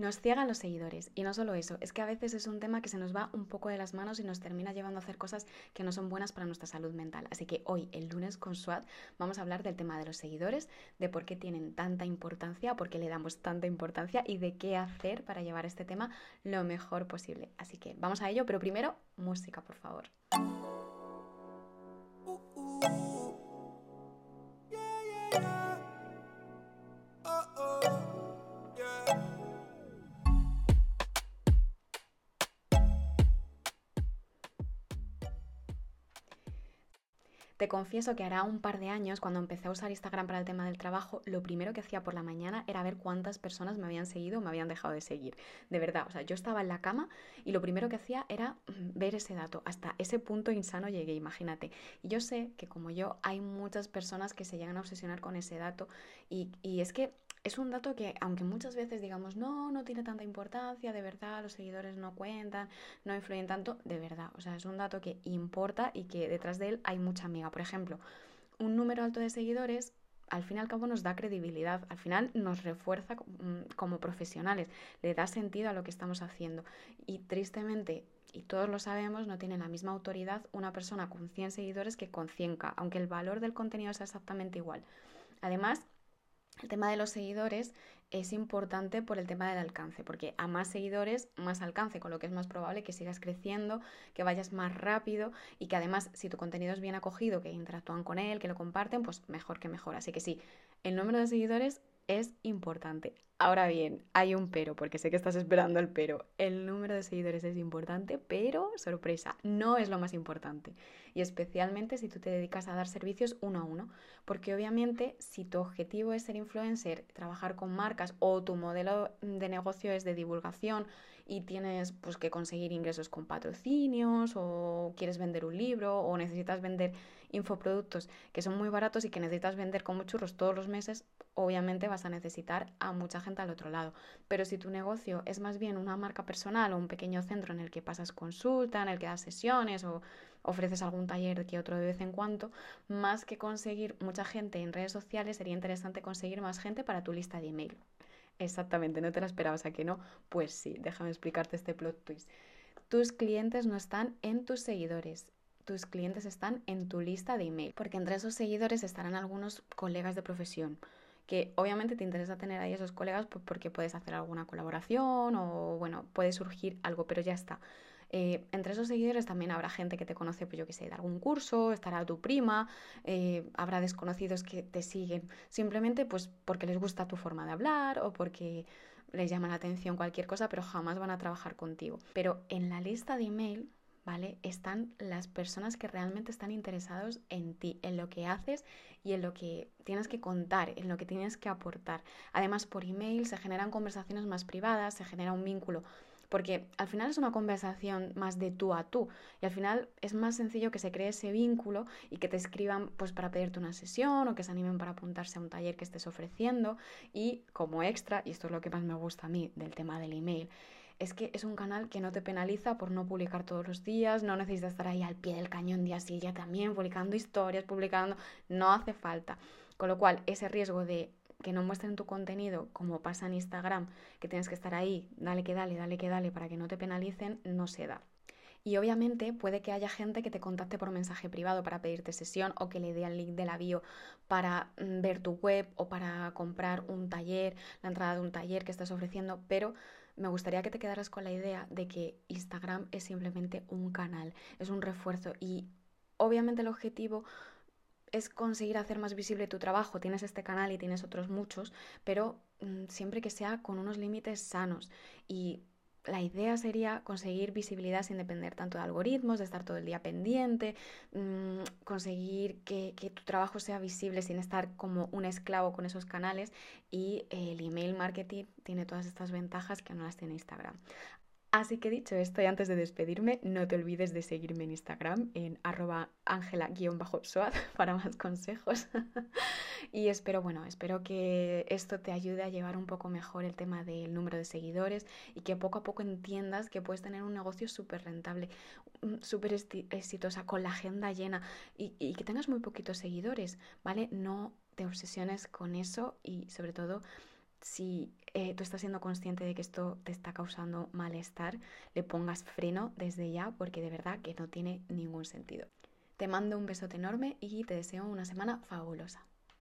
Nos ciegan los seguidores y no solo eso, es que a veces es un tema que se nos va un poco de las manos y nos termina llevando a hacer cosas que no son buenas para nuestra salud mental. Así que hoy, el lunes con SWAT, vamos a hablar del tema de los seguidores, de por qué tienen tanta importancia, por qué le damos tanta importancia y de qué hacer para llevar este tema lo mejor posible. Así que vamos a ello, pero primero, música, por favor. Te confieso que hará un par de años, cuando empecé a usar Instagram para el tema del trabajo, lo primero que hacía por la mañana era ver cuántas personas me habían seguido o me habían dejado de seguir. De verdad, o sea, yo estaba en la cama y lo primero que hacía era mm, ver ese dato. Hasta ese punto insano llegué, imagínate. Y yo sé que como yo, hay muchas personas que se llegan a obsesionar con ese dato y, y es que es un dato que, aunque muchas veces digamos, no, no tiene tanta importancia, de verdad, los seguidores no cuentan, no influyen tanto, de verdad, o sea, es un dato que importa y que detrás de él hay mucha amiga. Por ejemplo, un número alto de seguidores al fin y al cabo nos da credibilidad, al final nos refuerza mm, como profesionales, le da sentido a lo que estamos haciendo. Y tristemente, y todos lo sabemos, no tiene la misma autoridad una persona con 100 seguidores que con 100k, aunque el valor del contenido sea exactamente igual. Además, el tema de los seguidores es importante por el tema del alcance, porque a más seguidores, más alcance, con lo que es más probable que sigas creciendo, que vayas más rápido y que además si tu contenido es bien acogido, que interactúan con él, que lo comparten, pues mejor que mejor. Así que sí, el número de seguidores es importante. Ahora bien, hay un pero, porque sé que estás esperando el pero. El número de seguidores es importante, pero, sorpresa, no es lo más importante. Y especialmente si tú te dedicas a dar servicios uno a uno. Porque obviamente si tu objetivo es ser influencer, trabajar con marcas o tu modelo de negocio es de divulgación y tienes pues, que conseguir ingresos con patrocinios o quieres vender un libro o necesitas vender infoproductos que son muy baratos y que necesitas vender como churros todos los meses, obviamente vas a necesitar a mucha gente al otro lado. Pero si tu negocio es más bien una marca personal o un pequeño centro en el que pasas consulta, en el que das sesiones o ofreces algún taller que otro de vez en cuando, más que conseguir mucha gente en redes sociales, sería interesante conseguir más gente para tu lista de email. Exactamente, no te la esperabas a que no. Pues sí, déjame explicarte este plot twist. Tus clientes no están en tus seguidores, tus clientes están en tu lista de email, porque entre esos seguidores estarán algunos colegas de profesión, que obviamente te interesa tener ahí esos colegas porque puedes hacer alguna colaboración o bueno, puede surgir algo, pero ya está. Eh, entre esos seguidores también habrá gente que te conoce, pues yo que sé, de algún curso, estará tu prima, eh, habrá desconocidos que te siguen simplemente pues porque les gusta tu forma de hablar o porque les llama la atención cualquier cosa, pero jamás van a trabajar contigo. Pero en la lista de email Están las personas que realmente están interesados en ti, en lo que haces y en lo que tienes que contar, en lo que tienes que aportar. Además, por email se generan conversaciones más privadas, se genera un vínculo porque al final es una conversación más de tú a tú y al final es más sencillo que se cree ese vínculo y que te escriban pues para pedirte una sesión o que se animen para apuntarse a un taller que estés ofreciendo y como extra, y esto es lo que más me gusta a mí del tema del email, es que es un canal que no te penaliza por no publicar todos los días, no necesitas estar ahí al pie del cañón día sí día también, publicando historias, publicando, no hace falta. Con lo cual, ese riesgo de que no muestren tu contenido como pasa en Instagram, que tienes que estar ahí, dale que dale, dale que dale para que no te penalicen, no se da. Y obviamente puede que haya gente que te contacte por mensaje privado para pedirte sesión o que le dé el link de la bio para mm, ver tu web o para comprar un taller, la entrada de un taller que estás ofreciendo, pero me gustaría que te quedaras con la idea de que Instagram es simplemente un canal, es un refuerzo y obviamente el objetivo es conseguir hacer más visible tu trabajo. Tienes este canal y tienes otros muchos, pero mm, siempre que sea con unos límites sanos. Y la idea sería conseguir visibilidad sin depender tanto de algoritmos, de estar todo el día pendiente, mm, conseguir que, que, tu trabajo sea visible sin estar como un esclavo con esos canales y el email marketing tiene todas estas ventajas que no las tiene Instagram. Así que dicho esto, y antes de despedirme, no te olvides de seguirme en Instagram en arroba angela-soad para más consejos. y espero, bueno, espero que esto te ayude a llevar un poco mejor el tema del número de seguidores y que poco a poco entiendas que puedes tener un negocio súper rentable, mm, súper exitosa, con la agenda llena y, y que tengas muy poquitos seguidores, ¿vale? No te obsesiones con eso y sobre todo si eh, tú estás siendo consciente de que esto te está causando malestar, le pongas freno desde ya porque de verdad que no tiene ningún sentido. Te mando un besote enorme y te deseo una semana fabulosa.